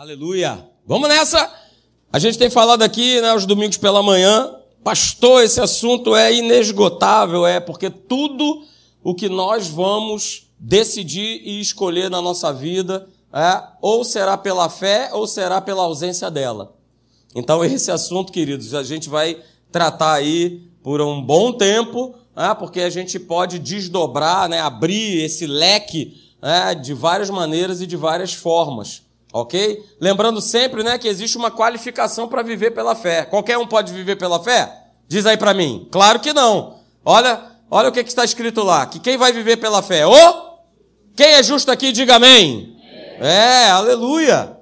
Aleluia. Vamos nessa. A gente tem falado aqui, né, os domingos pela manhã. Pastor, esse assunto é inesgotável, é porque tudo o que nós vamos decidir e escolher na nossa vida é ou será pela fé ou será pela ausência dela. Então esse assunto, queridos, a gente vai tratar aí por um bom tempo, é, porque a gente pode desdobrar, né, abrir esse leque é, de várias maneiras e de várias formas. Ok? Lembrando sempre né, que existe uma qualificação para viver pela fé. Qualquer um pode viver pela fé? Diz aí para mim. Claro que não. Olha, olha o que, que está escrito lá. Que quem vai viver pela fé? O? Quem é justo aqui, diga amém. É, aleluia.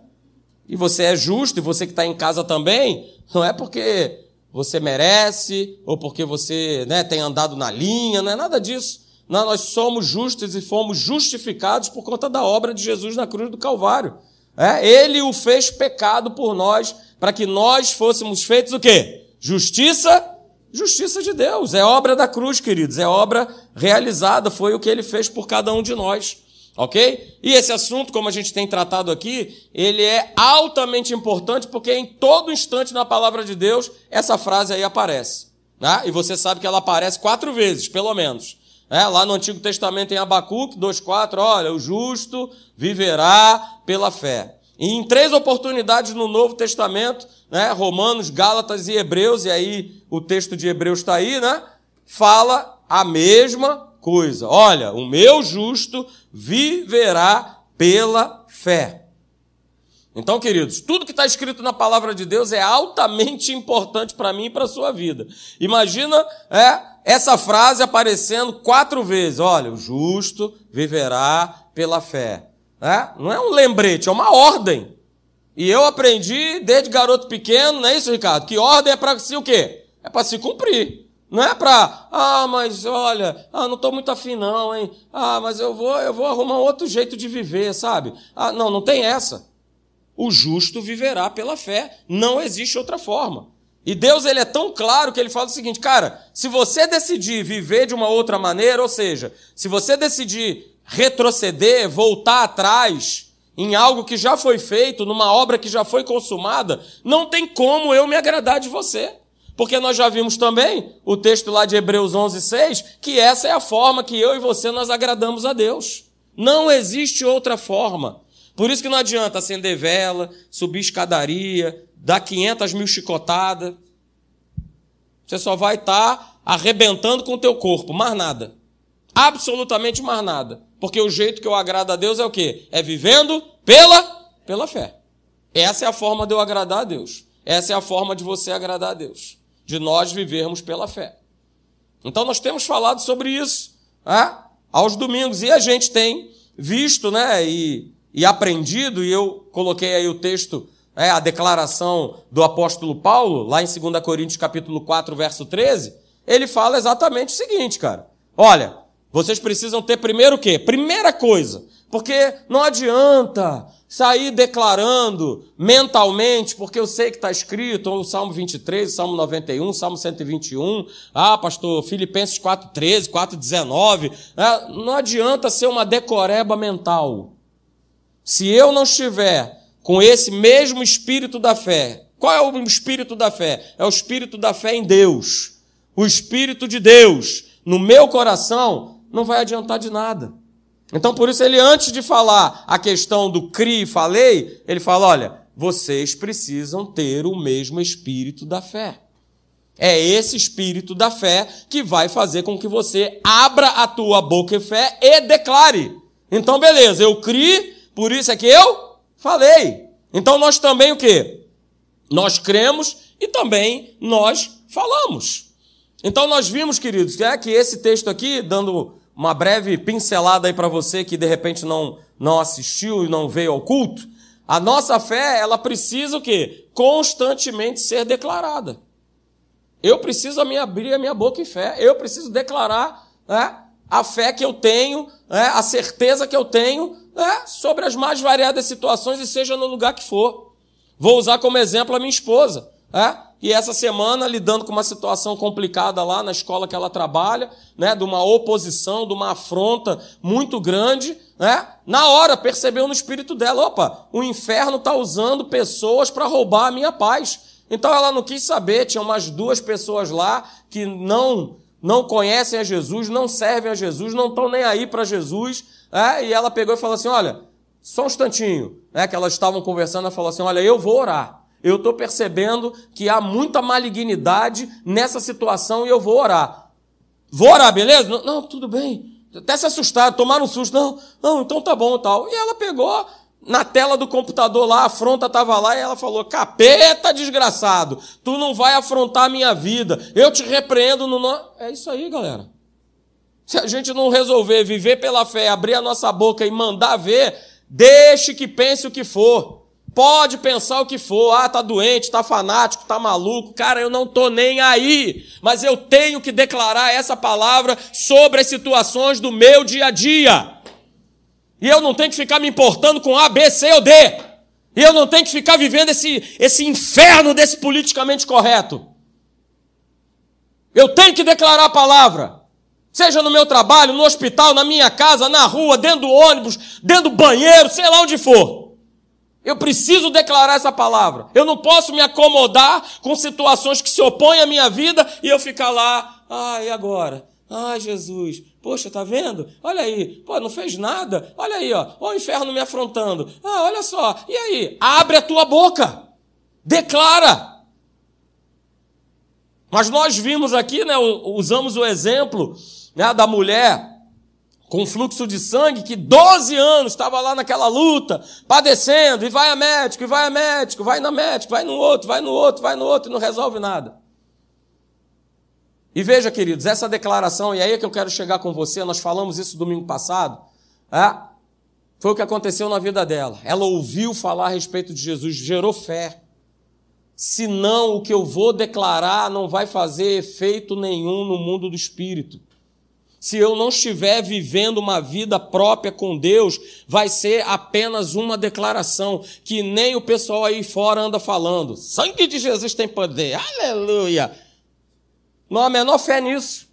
E você é justo, e você que está em casa também, não é porque você merece, ou porque você né, tem andado na linha, não é nada disso. Não, nós somos justos e fomos justificados por conta da obra de Jesus na cruz do Calvário. É, ele o fez pecado por nós, para que nós fôssemos feitos o quê? Justiça? Justiça de Deus. É obra da cruz, queridos. É obra realizada. Foi o que ele fez por cada um de nós. Ok? E esse assunto, como a gente tem tratado aqui, ele é altamente importante porque em todo instante na palavra de Deus essa frase aí aparece. Né? E você sabe que ela aparece quatro vezes, pelo menos. É, lá no Antigo Testamento em Abacuque 2,4, olha, o justo viverá pela fé. E em três oportunidades no Novo Testamento, né, Romanos, Gálatas e Hebreus, e aí o texto de Hebreus está aí, né? Fala a mesma coisa. Olha, o meu justo viverá pela fé. Então, queridos, tudo que está escrito na palavra de Deus é altamente importante para mim e para a sua vida. Imagina é, essa frase aparecendo quatro vezes. Olha, o justo viverá pela fé. É? Não é um lembrete, é uma ordem. E eu aprendi desde garoto pequeno, não é isso, Ricardo? Que ordem é para se o quê? É para se cumprir. Não é para, ah, mas olha, ah, não estou muito afim não, hein? Ah, mas eu vou, eu vou arrumar outro jeito de viver, sabe? Ah, não, não tem essa. O justo viverá pela fé. Não existe outra forma. E Deus ele é tão claro que ele fala o seguinte, cara, se você decidir viver de uma outra maneira, ou seja, se você decidir retroceder, voltar atrás em algo que já foi feito, numa obra que já foi consumada, não tem como eu me agradar de você. Porque nós já vimos também o texto lá de Hebreus 11, 6, que essa é a forma que eu e você nós agradamos a Deus. Não existe outra forma. Por isso que não adianta acender vela, subir escadaria, dar 500 mil chicotadas. Você só vai estar tá arrebentando com o teu corpo, mais nada. Absolutamente mais nada. Porque o jeito que eu agrado a Deus é o quê? É vivendo pela, pela fé. Essa é a forma de eu agradar a Deus. Essa é a forma de você agradar a Deus. De nós vivermos pela fé. Então nós temos falado sobre isso né? aos domingos. E a gente tem visto, né? E e aprendido, e eu coloquei aí o texto, é, a declaração do apóstolo Paulo, lá em 2 Coríntios capítulo 4, verso 13, ele fala exatamente o seguinte, cara. Olha, vocês precisam ter primeiro o quê? Primeira coisa, porque não adianta sair declarando mentalmente, porque eu sei que está escrito, o Salmo 23, o Salmo 91, o Salmo 121, ah, pastor, Filipenses 4,13, 4,19, é, não adianta ser uma decoreba mental. Se eu não estiver com esse mesmo espírito da fé, qual é o espírito da fé? É o espírito da fé em Deus. O espírito de Deus no meu coração não vai adiantar de nada. Então, por isso, ele, antes de falar a questão do CRI e falei, ele fala: olha, vocês precisam ter o mesmo espírito da fé. É esse espírito da fé que vai fazer com que você abra a tua boca em fé e declare. Então, beleza, eu criei, por isso é que eu falei. Então nós também o quê? Nós cremos e também nós falamos. Então nós vimos, queridos, é que esse texto aqui, dando uma breve pincelada aí para você que de repente não, não assistiu e não veio ao culto, a nossa fé, ela precisa o quê? Constantemente ser declarada. Eu preciso abrir a minha boca em fé. Eu preciso declarar né, a fé que eu tenho, né, a certeza que eu tenho é, sobre as mais variadas situações e seja no lugar que for. Vou usar como exemplo a minha esposa. É? E essa semana, lidando com uma situação complicada lá na escola que ela trabalha, né? De uma oposição, de uma afronta muito grande, né? Na hora percebeu no espírito dela: opa, o inferno está usando pessoas para roubar a minha paz. Então ela não quis saber, tinha umas duas pessoas lá que não não conhecem a Jesus, não servem a Jesus, não estão nem aí para Jesus. É? E ela pegou e falou assim: olha, só um instantinho, né? Que elas estavam conversando, ela falou assim: olha, eu vou orar. Eu estou percebendo que há muita malignidade nessa situação e eu vou orar. Vou orar, beleza? Não, não tudo bem. Até se assustaram, tomaram um susto. Não, não, então tá bom tal. E ela pegou na tela do computador lá, a afronta estava lá e ela falou: Capeta desgraçado, tu não vai afrontar a minha vida. Eu te repreendo no. No... É isso aí, galera. Se a gente não resolver viver pela fé, abrir a nossa boca e mandar ver, deixe que pense o que for. Pode pensar o que for, ah, tá doente, tá fanático, tá maluco, cara, eu não tô nem aí, mas eu tenho que declarar essa palavra sobre as situações do meu dia a dia. E eu não tenho que ficar me importando com A, B, C ou D. E eu não tenho que ficar vivendo esse, esse inferno desse politicamente correto. Eu tenho que declarar a palavra. Seja no meu trabalho, no hospital, na minha casa, na rua, dentro do ônibus, dentro do banheiro, sei lá onde for. Eu preciso declarar essa palavra. Eu não posso me acomodar com situações que se opõem à minha vida e eu ficar lá, ah, e agora? Ai, Jesus, poxa, tá vendo? Olha aí, pô, não fez nada. Olha aí, ó, o inferno me afrontando. Ah, olha só. E aí? Abre a tua boca. Declara. Mas nós vimos aqui, né, usamos o exemplo né, da mulher com fluxo de sangue, que 12 anos estava lá naquela luta, padecendo, e vai a médico, e vai a médico, vai na médico, vai no outro, vai no outro, vai no outro, e não resolve nada. E veja, queridos, essa declaração, e aí é que eu quero chegar com você, nós falamos isso domingo passado, é? foi o que aconteceu na vida dela. Ela ouviu falar a respeito de Jesus, gerou fé. Senão, o que eu vou declarar não vai fazer efeito nenhum no mundo do espírito se eu não estiver vivendo uma vida própria com Deus, vai ser apenas uma declaração que nem o pessoal aí fora anda falando. Sangue de Jesus tem poder, aleluia. Não há menor fé nisso.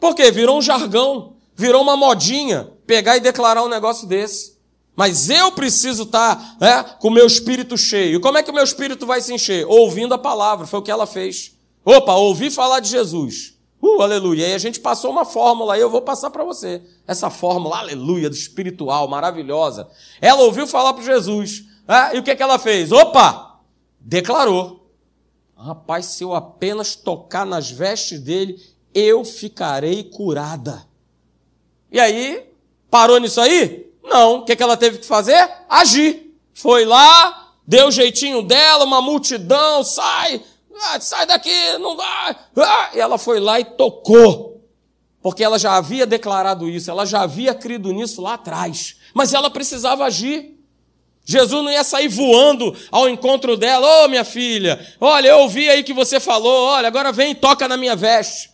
Porque virou um jargão, virou uma modinha pegar e declarar um negócio desse. Mas eu preciso estar né, com o meu espírito cheio. E como é que o meu espírito vai se encher? Ouvindo a palavra, foi o que ela fez. Opa, ouvi falar de Jesus. Uh, aleluia. E a gente passou uma fórmula aí, eu vou passar para você. Essa fórmula, aleluia, do espiritual, maravilhosa. Ela ouviu falar para Jesus. É, e o que, que ela fez? Opa! Declarou. Rapaz, se eu apenas tocar nas vestes dele, eu ficarei curada. E aí, parou nisso aí? Não. O que, que ela teve que fazer? Agir. Foi lá, deu o jeitinho dela, uma multidão, sai, ah, sai daqui, não vai. Ah, e ela foi lá e tocou. Porque ela já havia declarado isso, ela já havia crido nisso lá atrás. Mas ela precisava agir. Jesus não ia sair voando ao encontro dela. Ô, oh, minha filha, olha, eu ouvi aí que você falou, olha, agora vem e toca na minha veste.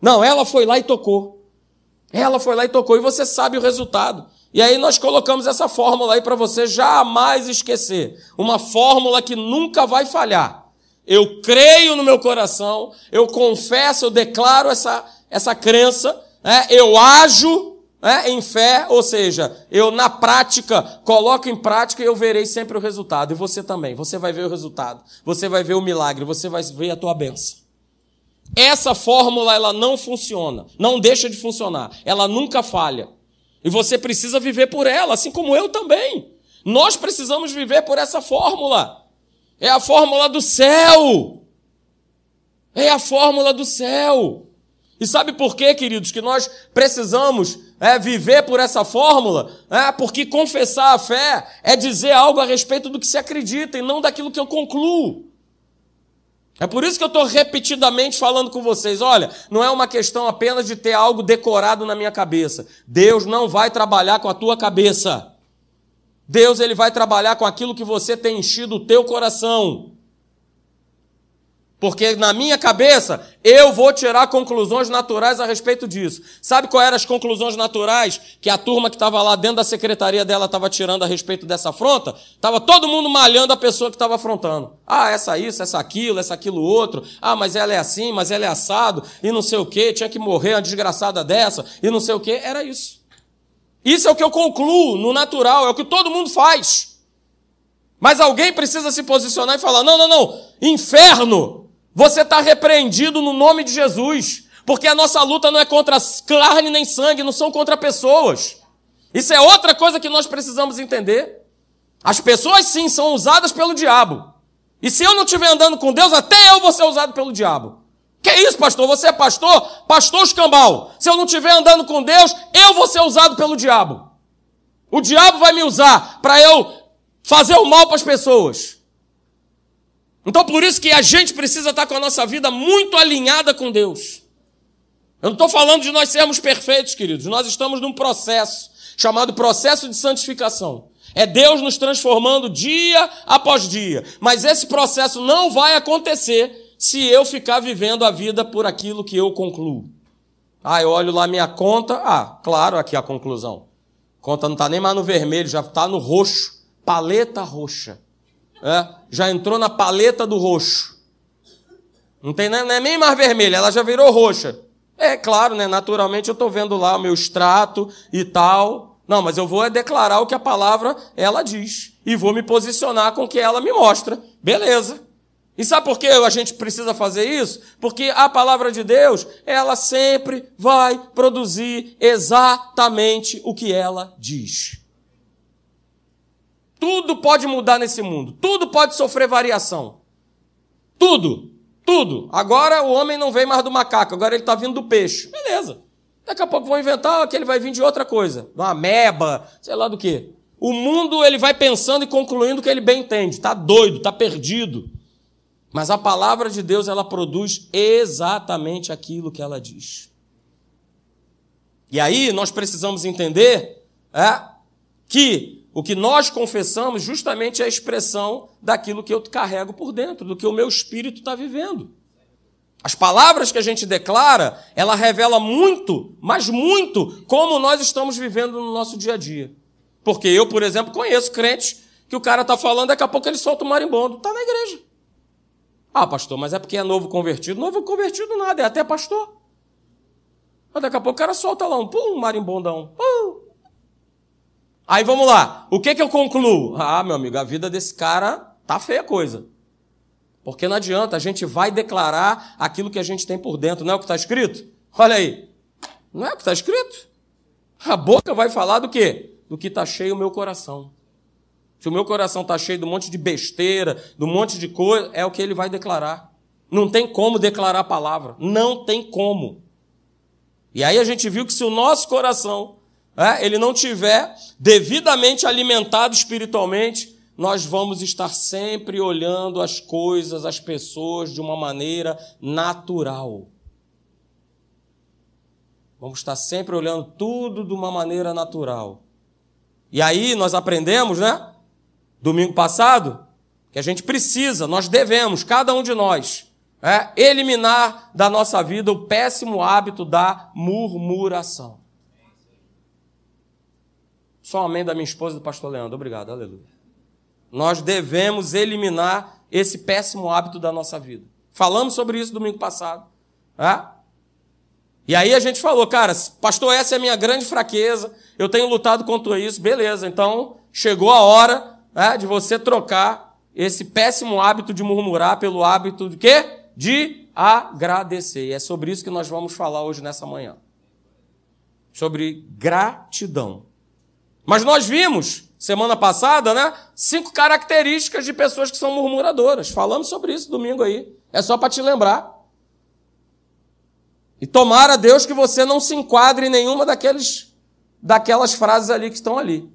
Não, ela foi lá e tocou. Ela foi lá e tocou, e você sabe o resultado. E aí nós colocamos essa fórmula aí para você jamais esquecer. Uma fórmula que nunca vai falhar eu creio no meu coração, eu confesso, eu declaro essa, essa crença, né? eu ajo né, em fé, ou seja, eu na prática coloco em prática e eu verei sempre o resultado. E você também, você vai ver o resultado, você vai ver o milagre, você vai ver a tua benção. Essa fórmula ela não funciona, não deixa de funcionar, ela nunca falha. E você precisa viver por ela, assim como eu também. Nós precisamos viver por essa fórmula. É a fórmula do céu. É a fórmula do céu. E sabe por quê, queridos, que nós precisamos é, viver por essa fórmula? É, porque confessar a fé é dizer algo a respeito do que se acredita e não daquilo que eu concluo. É por isso que eu estou repetidamente falando com vocês. Olha, não é uma questão apenas de ter algo decorado na minha cabeça. Deus não vai trabalhar com a tua cabeça. Deus ele vai trabalhar com aquilo que você tem enchido o teu coração. Porque na minha cabeça, eu vou tirar conclusões naturais a respeito disso. Sabe quais eram as conclusões naturais que a turma que estava lá dentro da secretaria dela estava tirando a respeito dessa afronta? Estava todo mundo malhando a pessoa que estava afrontando. Ah, essa isso, essa aquilo, essa aquilo outro. Ah, mas ela é assim, mas ela é assado, e não sei o quê, tinha que morrer uma desgraçada dessa, e não sei o quê. Era isso. Isso é o que eu concluo no natural, é o que todo mundo faz. Mas alguém precisa se posicionar e falar: não, não, não, inferno! Você está repreendido no nome de Jesus, porque a nossa luta não é contra carne nem sangue, não são contra pessoas. Isso é outra coisa que nós precisamos entender. As pessoas sim são usadas pelo diabo. E se eu não estiver andando com Deus, até eu vou ser usado pelo diabo. Que isso, pastor? Você é pastor? Pastor escambau. Se eu não estiver andando com Deus, eu vou ser usado pelo diabo. O diabo vai me usar para eu fazer o mal para as pessoas. Então por isso que a gente precisa estar com a nossa vida muito alinhada com Deus. Eu não estou falando de nós sermos perfeitos, queridos. Nós estamos num processo chamado processo de santificação. É Deus nos transformando dia após dia. Mas esse processo não vai acontecer se eu ficar vivendo a vida por aquilo que eu concluo. Ah, eu olho lá minha conta. Ah, claro, aqui a conclusão. Conta não está nem mais no vermelho, já está no roxo. Paleta roxa é, já entrou na paleta do roxo. Não, tem, não é nem mais vermelha, ela já virou roxa. É claro, né? Naturalmente eu estou vendo lá o meu extrato e tal. Não, mas eu vou é declarar o que a palavra ela diz. E vou me posicionar com o que ela me mostra. Beleza. E sabe por que a gente precisa fazer isso? Porque a palavra de Deus, ela sempre vai produzir exatamente o que ela diz. Tudo pode mudar nesse mundo. Tudo pode sofrer variação. Tudo. Tudo. Agora o homem não vem mais do macaco, agora ele está vindo do peixe. Beleza. Daqui a pouco vão inventar que ele vai vir de outra coisa. Uma ameba, sei lá do que. O mundo ele vai pensando e concluindo que ele bem entende. Está doido, está perdido. Mas a palavra de Deus ela produz exatamente aquilo que ela diz. E aí nós precisamos entender é, que o que nós confessamos justamente é a expressão daquilo que eu carrego por dentro, do que o meu espírito está vivendo. As palavras que a gente declara, ela revela muito, mas muito, como nós estamos vivendo no nosso dia a dia. Porque eu, por exemplo, conheço crentes que o cara está falando, daqui a pouco ele solta o marimbondo. Está na igreja. Ah, pastor, mas é porque é novo convertido. Novo convertido nada, é até pastor. Mas daqui a pouco o cara solta lá um pum, marimbondão. Pum, Aí vamos lá. O que que eu concluo? Ah, meu amigo, a vida desse cara tá feia coisa. Porque não adianta, a gente vai declarar aquilo que a gente tem por dentro, não é o que está escrito? Olha aí. Não é o que está escrito? A boca vai falar do quê? Do que está cheio o meu coração. Se o meu coração está cheio de um monte de besteira, de um monte de coisa, é o que ele vai declarar. Não tem como declarar a palavra. Não tem como. E aí a gente viu que se o nosso coração é, ele não tiver devidamente alimentado espiritualmente, nós vamos estar sempre olhando as coisas, as pessoas de uma maneira natural. Vamos estar sempre olhando tudo de uma maneira natural. E aí nós aprendemos, né? Domingo passado, que a gente precisa, nós devemos, cada um de nós, é, eliminar da nossa vida o péssimo hábito da murmuração. Só amém da minha esposa e do pastor Leandro. Obrigado, aleluia. Nós devemos eliminar esse péssimo hábito da nossa vida. Falamos sobre isso domingo passado. É? E aí a gente falou, cara, pastor, essa é a minha grande fraqueza, eu tenho lutado contra isso, beleza, então chegou a hora é, de você trocar esse péssimo hábito de murmurar pelo hábito de quê? De agradecer. E é sobre isso que nós vamos falar hoje nessa manhã. Sobre gratidão. Mas nós vimos, semana passada, né? Cinco características de pessoas que são murmuradoras. Falamos sobre isso domingo aí. É só para te lembrar. E tomara Deus que você não se enquadre em nenhuma daqueles, daquelas frases ali que estão ali.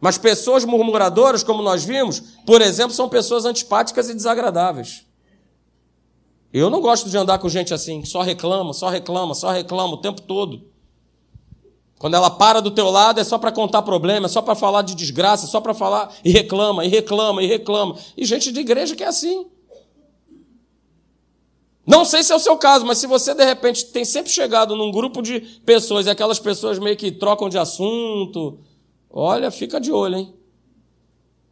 Mas pessoas murmuradoras, como nós vimos, por exemplo, são pessoas antipáticas e desagradáveis. Eu não gosto de andar com gente assim, que só reclama, só reclama, só reclama o tempo todo. Quando ela para do teu lado é só para contar problema, é só para falar de desgraça, é só para falar e reclama, e reclama, e reclama. E gente de igreja que é assim. Não sei se é o seu caso, mas se você de repente tem sempre chegado num grupo de pessoas e aquelas pessoas meio que trocam de assunto, olha, fica de olho, hein?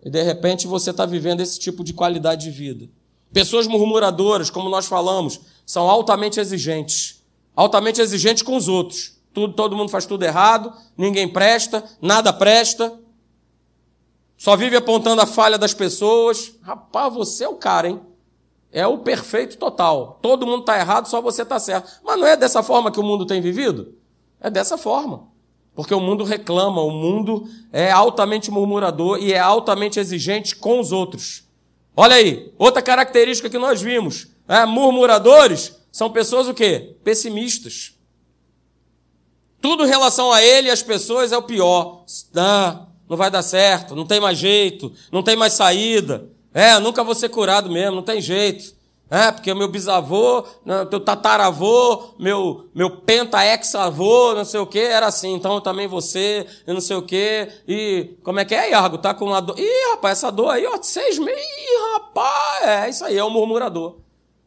E de repente você está vivendo esse tipo de qualidade de vida. Pessoas murmuradoras, como nós falamos, são altamente exigentes. Altamente exigentes com os outros. Tudo, todo mundo faz tudo errado, ninguém presta, nada presta. Só vive apontando a falha das pessoas. Rapaz, você é o cara, hein? É o perfeito total. Todo mundo está errado, só você está certo. Mas não é dessa forma que o mundo tem vivido? É dessa forma. Porque o mundo reclama, o mundo é altamente murmurador e é altamente exigente com os outros. Olha aí, outra característica que nós vimos. É, murmuradores são pessoas o quê? Pessimistas. Tudo em relação a ele e as pessoas é o pior. Ah, não vai dar certo, não tem mais jeito, não tem mais saída. É, nunca vou ser curado mesmo, não tem jeito. É, porque meu bisavô, né, teu tataravô, meu, meu penta-ex-avô, não sei o que, era assim. Então eu também você, não sei o que. E como é que é, Iago? Tá com uma dor. Ih, rapaz, essa dor aí, ó, seis meses. Ih, rapaz, é isso aí, é o murmurador.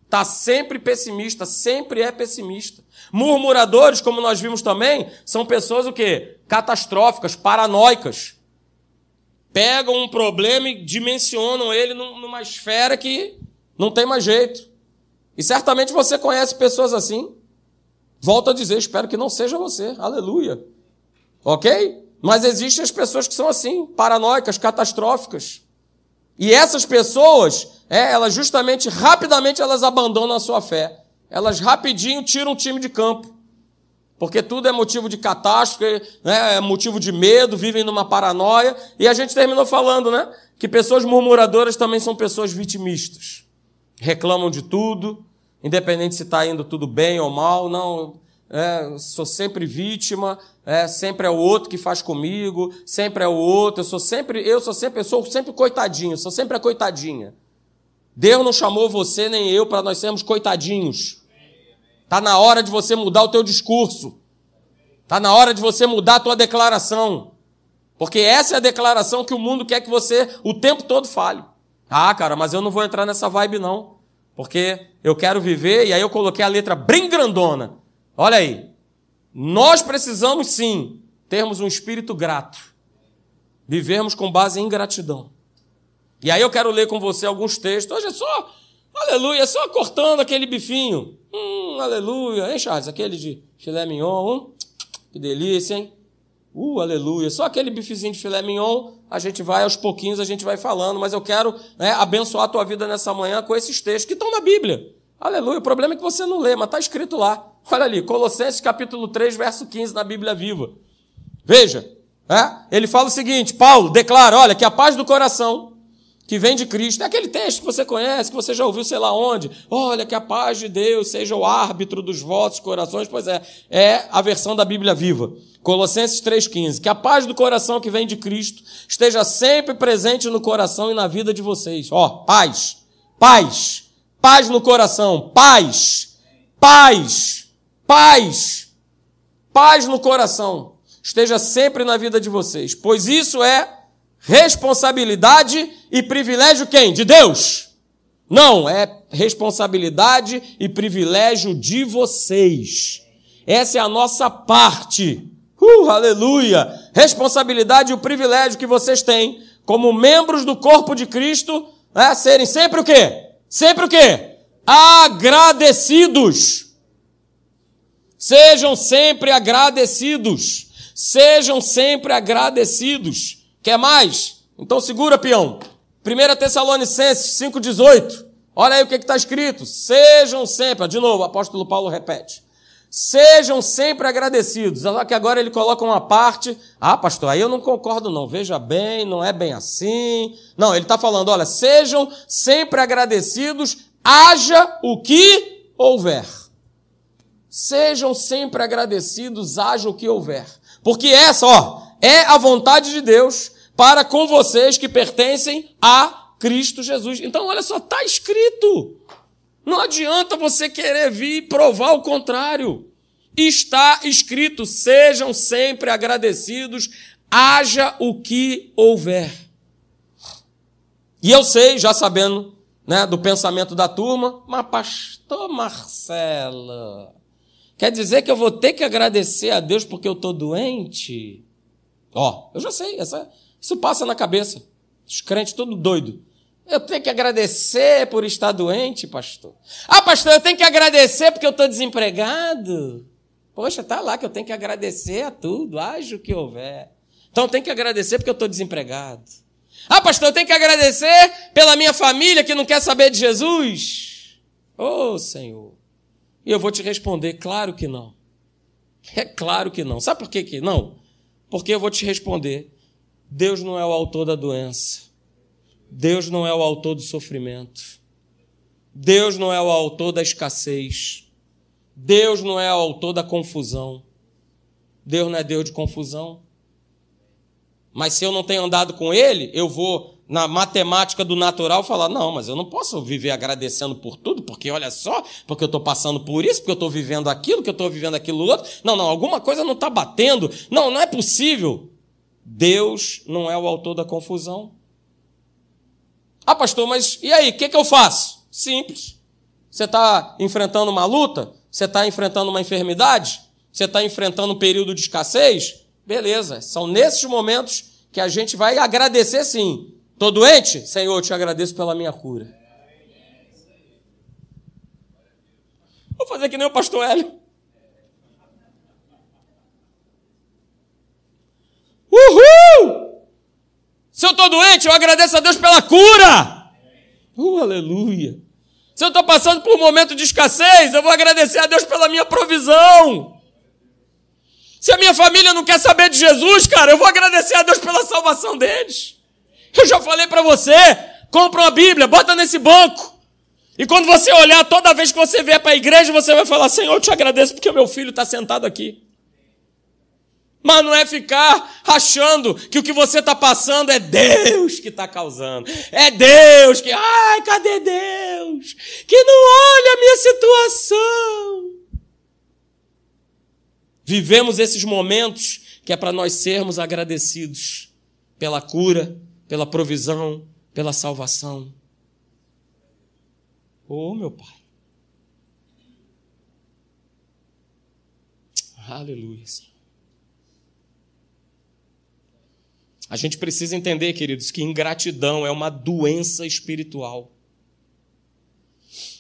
Tá sempre pessimista, sempre é pessimista. Murmuradores, como nós vimos também, são pessoas o quê? Catastróficas, paranoicas pegam um problema e dimensionam ele numa esfera que não tem mais jeito. E certamente você conhece pessoas assim. Volto a dizer, espero que não seja você. Aleluia. Ok? Mas existem as pessoas que são assim, paranoicas, catastróficas. E essas pessoas, é, elas justamente, rapidamente, elas abandonam a sua fé. Elas rapidinho tiram o time de campo. Porque tudo é motivo de catástrofe, né? é motivo de medo, vivem numa paranoia. E a gente terminou falando, né? Que pessoas murmuradoras também são pessoas vitimistas. Reclamam de tudo, independente se está indo tudo bem ou mal, não. É, sou sempre vítima, é, sempre é o outro que faz comigo, sempre é o outro, eu sou sempre, eu sou sempre, eu sou sempre coitadinho, sou sempre a coitadinha. Deus não chamou você nem eu para nós sermos coitadinhos. Está na hora de você mudar o teu discurso. Está na hora de você mudar a tua declaração. Porque essa é a declaração que o mundo quer que você o tempo todo fale. Ah, cara, mas eu não vou entrar nessa vibe não. Porque eu quero viver, e aí eu coloquei a letra bem grandona. Olha aí. Nós precisamos sim termos um espírito grato. Vivermos com base em gratidão. E aí eu quero ler com você alguns textos. Hoje é só Aleluia, só cortando aquele bifinho. Hum, aleluia. Hein, Charles? Aquele de filé mignon. Hum, que delícia, hein? Uh, aleluia. Só aquele bifezinho de filé mignon, a gente vai aos pouquinhos, a gente vai falando, mas eu quero né, abençoar a tua vida nessa manhã com esses textos que estão na Bíblia. Aleluia. O problema é que você não lê, mas está escrito lá. Olha ali, Colossenses capítulo 3, verso 15 na Bíblia Viva. Veja, é? ele fala o seguinte: Paulo declara, olha, que a paz do coração que vem de Cristo. É aquele texto que você conhece, que você já ouviu sei lá onde. Olha, que a paz de Deus seja o árbitro dos vossos corações. Pois é, é a versão da Bíblia viva. Colossenses 3,15. Que a paz do coração que vem de Cristo esteja sempre presente no coração e na vida de vocês. Ó, paz, paz, paz no coração, paz, paz, paz, paz no coração. Esteja sempre na vida de vocês, pois isso é responsabilidade e privilégio quem? De Deus? Não, é responsabilidade e privilégio de vocês. Essa é a nossa parte. Uh, aleluia! Responsabilidade e o privilégio que vocês têm como membros do corpo de Cristo, é serem sempre o quê? Sempre o quê? Agradecidos. Sejam sempre agradecidos. Sejam sempre agradecidos. Quer mais? Então segura, peão. 1 Tessalonicenses 5,18. Olha aí o que está escrito. Sejam sempre, de novo, o apóstolo Paulo repete. Sejam sempre agradecidos. Olha que agora ele coloca uma parte. Ah, pastor, aí eu não concordo, não. Veja bem, não é bem assim. Não, ele está falando: olha, sejam sempre agradecidos, haja o que houver. Sejam sempre agradecidos, haja o que houver. Porque essa, ó, é a vontade de Deus para com vocês que pertencem a Cristo Jesus. Então, olha só, está escrito. Não adianta você querer vir provar o contrário. Está escrito: sejam sempre agradecidos, haja o que houver. E eu sei, já sabendo né, do pensamento da turma, mas pastor Marcelo, quer dizer que eu vou ter que agradecer a Deus porque eu estou doente? Ó, eu já sei, essa, isso passa na cabeça. Os crentes tudo doido. Eu tenho que agradecer por estar doente, pastor. Ah, pastor, eu tenho que agradecer porque eu estou desempregado. Poxa, tá lá que eu tenho que agradecer a tudo, haja o que houver. Então eu tenho que agradecer porque eu estou desempregado. Ah, pastor, eu tenho que agradecer pela minha família que não quer saber de Jesus. Oh, Senhor. E eu vou te responder, claro que não. É claro que não. Sabe por que, que não? Porque eu vou te responder. Deus não é o autor da doença. Deus não é o autor do sofrimento. Deus não é o autor da escassez. Deus não é o autor da confusão. Deus não é Deus de confusão. Mas se eu não tenho andado com ele, eu vou, na matemática do natural, falar: não, mas eu não posso viver agradecendo por tudo, porque olha só, porque eu estou passando por isso, porque eu estou vivendo aquilo, que eu estou vivendo aquilo outro. Não, não, alguma coisa não está batendo. Não, não é possível. Deus não é o autor da confusão. Ah, pastor, mas e aí, o que, que eu faço? Simples. Você está enfrentando uma luta? Você está enfrentando uma enfermidade? Você está enfrentando um período de escassez? Beleza, são nesses momentos que a gente vai agradecer sim. Estou doente? Senhor, eu te agradeço pela minha cura. Vou fazer que nem o pastor Hélio. Uhul! Se eu estou doente, eu agradeço a Deus pela cura. Uh, aleluia. Se eu estou passando por um momento de escassez, eu vou agradecer a Deus pela minha provisão. Se a minha família não quer saber de Jesus, cara, eu vou agradecer a Deus pela salvação deles. Eu já falei para você, compra uma Bíblia, bota nesse banco. E quando você olhar, toda vez que você vier para a igreja, você vai falar: Senhor, eu te agradeço porque meu filho está sentado aqui. Mas não é ficar achando que o que você está passando é Deus que está causando. É Deus que, ai, cadê Deus? Que não olha a minha situação. Vivemos esses momentos que é para nós sermos agradecidos pela cura, pela provisão, pela salvação. Oh, meu Pai. Aleluia. A gente precisa entender, queridos, que ingratidão é uma doença espiritual.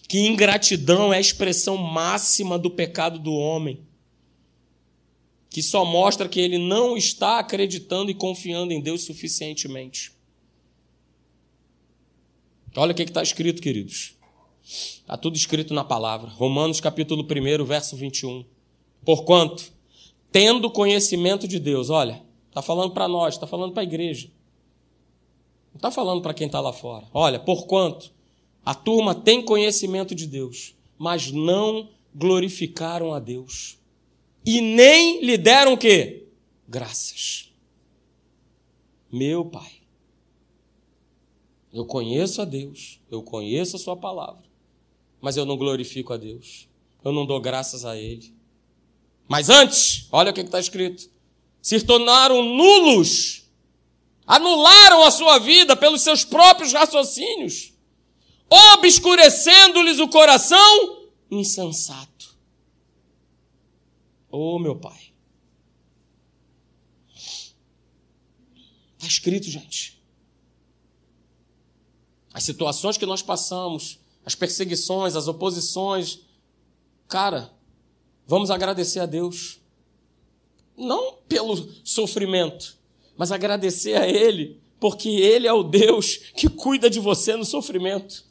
Que ingratidão é a expressão máxima do pecado do homem que só mostra que ele não está acreditando e confiando em Deus suficientemente. Olha o que está escrito, queridos. Está tudo escrito na palavra. Romanos capítulo 1, verso 21. Porquanto, tendo conhecimento de Deus, olha, está falando para nós, está falando para a igreja. Não está falando para quem está lá fora. Olha, porquanto a turma tem conhecimento de Deus, mas não glorificaram a Deus e nem lhe deram o quê? Graças. Meu Pai, eu conheço a Deus, eu conheço a Sua palavra, mas eu não glorifico a Deus, eu não dou graças a Ele. Mas antes, olha o que está escrito: se tornaram nulos, anularam a sua vida pelos seus próprios raciocínios, obscurecendo-lhes o coração insensato. Oh, meu Pai. Está escrito, gente. As situações que nós passamos, as perseguições, as oposições. Cara, vamos agradecer a Deus. Não pelo sofrimento, mas agradecer a Ele, porque Ele é o Deus que cuida de você no sofrimento.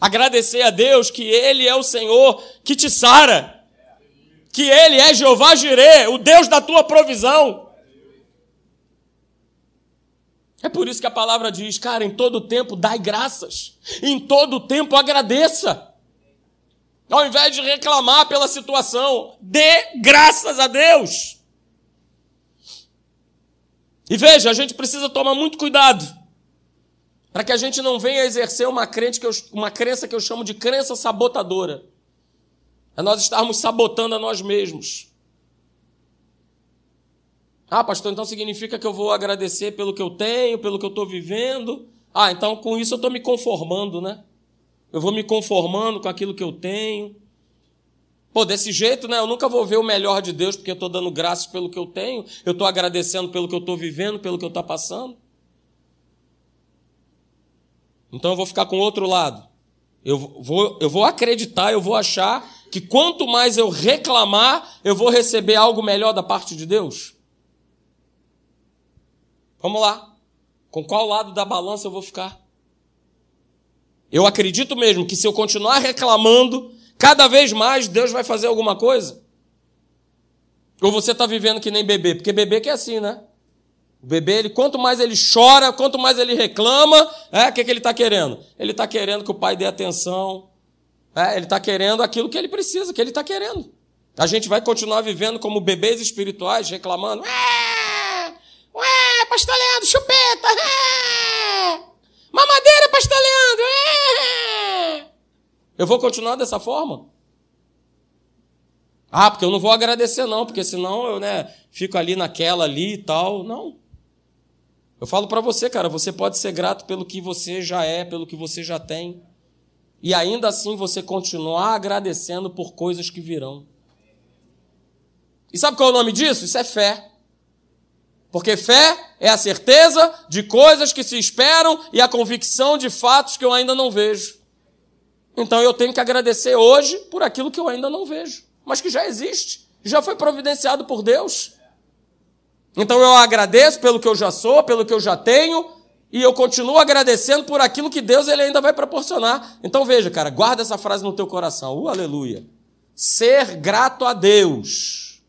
Agradecer a Deus que Ele é o Senhor que te sara que Ele é Jeová Jirê, o Deus da tua provisão. É por isso que a palavra diz, cara, em todo tempo dai graças, em todo tempo agradeça. Ao invés de reclamar pela situação, dê graças a Deus. E veja, a gente precisa tomar muito cuidado para que a gente não venha exercer uma, crente que eu, uma crença que eu chamo de crença sabotadora. É nós estarmos sabotando a nós mesmos. Ah, pastor, então significa que eu vou agradecer pelo que eu tenho, pelo que eu estou vivendo. Ah, então com isso eu estou me conformando, né? Eu vou me conformando com aquilo que eu tenho. Pô, desse jeito, né? Eu nunca vou ver o melhor de Deus porque eu estou dando graças pelo que eu tenho, eu estou agradecendo pelo que eu estou vivendo, pelo que eu estou passando. Então eu vou ficar com o outro lado. Eu vou, eu vou acreditar, eu vou achar que quanto mais eu reclamar, eu vou receber algo melhor da parte de Deus. Vamos lá. Com qual lado da balança eu vou ficar? Eu acredito mesmo que se eu continuar reclamando, cada vez mais Deus vai fazer alguma coisa? Ou você está vivendo que nem bebê? Porque bebê que é assim, né? O bebê, ele, quanto mais ele chora, quanto mais ele reclama, é, o que, que ele está querendo? Ele está querendo que o pai dê atenção, é, ele está querendo aquilo que ele precisa, que ele está querendo. A gente vai continuar vivendo como bebês espirituais, reclamando. Ué, ué, pastor Leandro, chupeta! É, mamadeira, pastor Leandro! É. Eu vou continuar dessa forma? Ah, porque eu não vou agradecer, não, porque senão eu né, fico ali naquela ali e tal. Não. Eu falo para você, cara, você pode ser grato pelo que você já é, pelo que você já tem. E ainda assim você continuar agradecendo por coisas que virão. E sabe qual é o nome disso? Isso é fé. Porque fé é a certeza de coisas que se esperam e a convicção de fatos que eu ainda não vejo. Então eu tenho que agradecer hoje por aquilo que eu ainda não vejo mas que já existe, já foi providenciado por Deus. Então eu agradeço pelo que eu já sou, pelo que eu já tenho, e eu continuo agradecendo por aquilo que Deus ele ainda vai proporcionar. Então veja, cara, guarda essa frase no teu coração. Uh, aleluia. Ser grato a Deus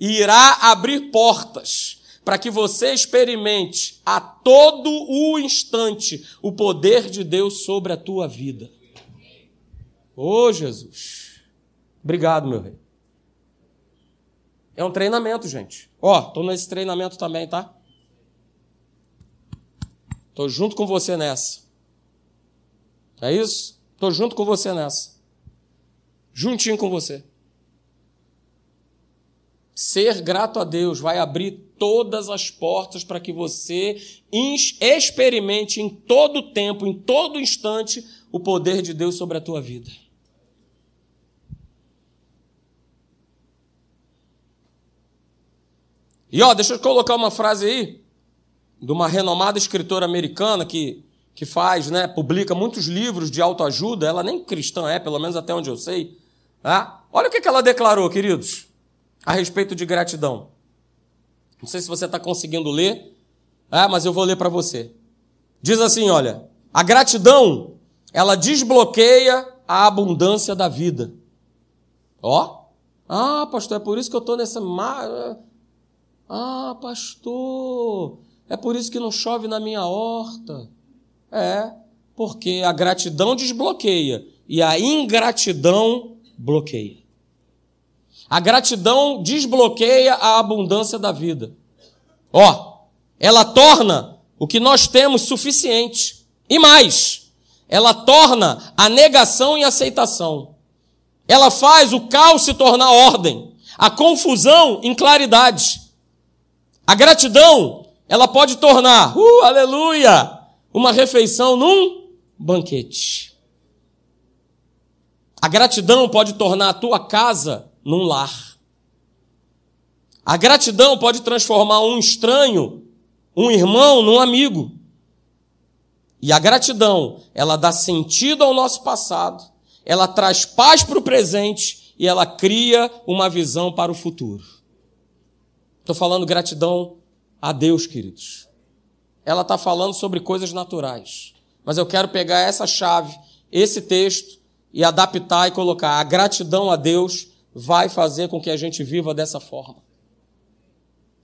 irá abrir portas para que você experimente a todo o instante o poder de Deus sobre a tua vida. Ô oh, Jesus. Obrigado, meu rei. É um treinamento, gente. Ó, tô nesse treinamento também, tá? Tô junto com você nessa. É isso? Tô junto com você nessa. Juntinho com você. Ser grato a Deus vai abrir todas as portas para que você experimente em todo tempo, em todo instante, o poder de Deus sobre a tua vida. E ó, deixa eu colocar uma frase aí de uma renomada escritora americana que, que faz, né, publica muitos livros de autoajuda, ela nem cristã é, pelo menos até onde eu sei. Tá? Olha o que, que ela declarou, queridos, a respeito de gratidão. Não sei se você está conseguindo ler, é, mas eu vou ler para você. Diz assim, olha, a gratidão, ela desbloqueia a abundância da vida. Ó, ah, pastor, é por isso que eu estou nessa... Ah, pastor, é por isso que não chove na minha horta. É, porque a gratidão desbloqueia e a ingratidão bloqueia. A gratidão desbloqueia a abundância da vida. Ó, ela torna o que nós temos suficiente. E mais, ela torna a negação em aceitação. Ela faz o caos se tornar ordem, a confusão em claridade. A gratidão, ela pode tornar, uh, aleluia, uma refeição num banquete. A gratidão pode tornar a tua casa num lar. A gratidão pode transformar um estranho, um irmão, num amigo. E a gratidão, ela dá sentido ao nosso passado, ela traz paz para o presente e ela cria uma visão para o futuro. Estou falando gratidão a Deus, queridos. Ela está falando sobre coisas naturais. Mas eu quero pegar essa chave, esse texto, e adaptar e colocar. A gratidão a Deus vai fazer com que a gente viva dessa forma.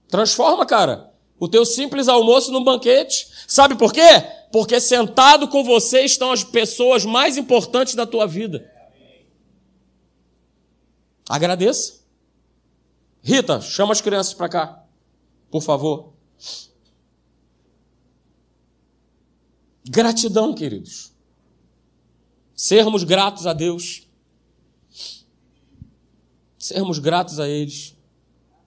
Transforma, cara, o teu simples almoço num banquete. Sabe por quê? Porque sentado com você estão as pessoas mais importantes da tua vida. Agradeça. Rita, chama as crianças para cá, por favor. Gratidão, queridos. Sermos gratos a Deus. Sermos gratos a eles.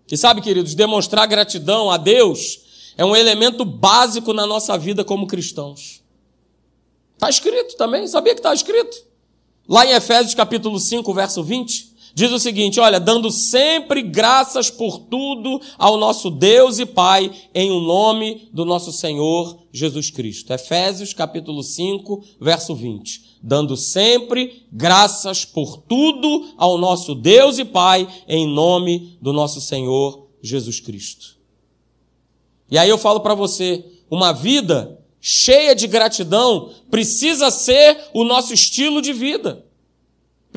E sabe, queridos, demonstrar gratidão a Deus é um elemento básico na nossa vida como cristãos. Está escrito também, sabia que está escrito? Lá em Efésios capítulo 5, verso 20, diz o seguinte: olha, dando sempre graças por tudo ao nosso Deus e Pai, em o nome do nosso Senhor Jesus Cristo. Efésios capítulo 5, verso 20 dando sempre graças por tudo ao nosso Deus e Pai, em nome do nosso Senhor Jesus Cristo. E aí eu falo para você, uma vida cheia de gratidão precisa ser o nosso estilo de vida.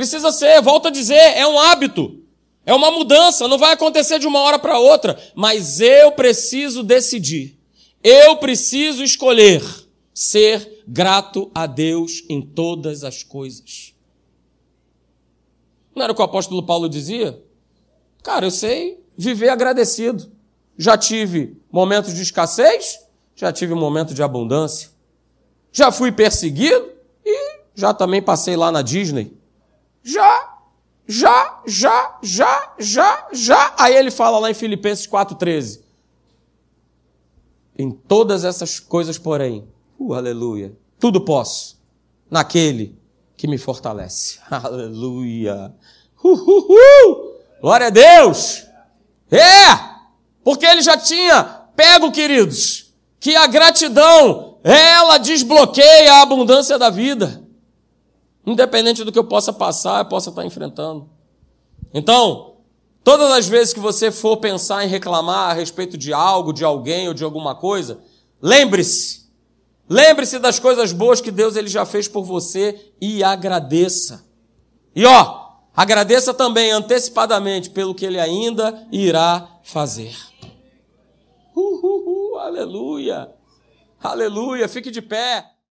Precisa ser, volto a dizer, é um hábito. É uma mudança, não vai acontecer de uma hora para outra, mas eu preciso decidir. Eu preciso escolher ser grato a Deus em todas as coisas. Não era o que o apóstolo Paulo dizia? Cara, eu sei viver agradecido. Já tive momentos de escassez, já tive um momento de abundância. Já fui perseguido e já também passei lá na Disney. Já, já, já, já, já, já. Aí ele fala lá em Filipenses 4,13. Em todas essas coisas, porém, uh, aleluia, tudo posso naquele que me fortalece. Aleluia. Uh, uh, uh. Glória a Deus. É, porque ele já tinha pego, queridos, que a gratidão, ela desbloqueia a abundância da vida. Independente do que eu possa passar, eu possa estar enfrentando. Então, todas as vezes que você for pensar em reclamar a respeito de algo, de alguém ou de alguma coisa, lembre-se. Lembre-se das coisas boas que Deus ele já fez por você e agradeça. E ó, agradeça também antecipadamente pelo que ele ainda irá fazer. Uh, uh, uh, aleluia! Aleluia! Fique de pé.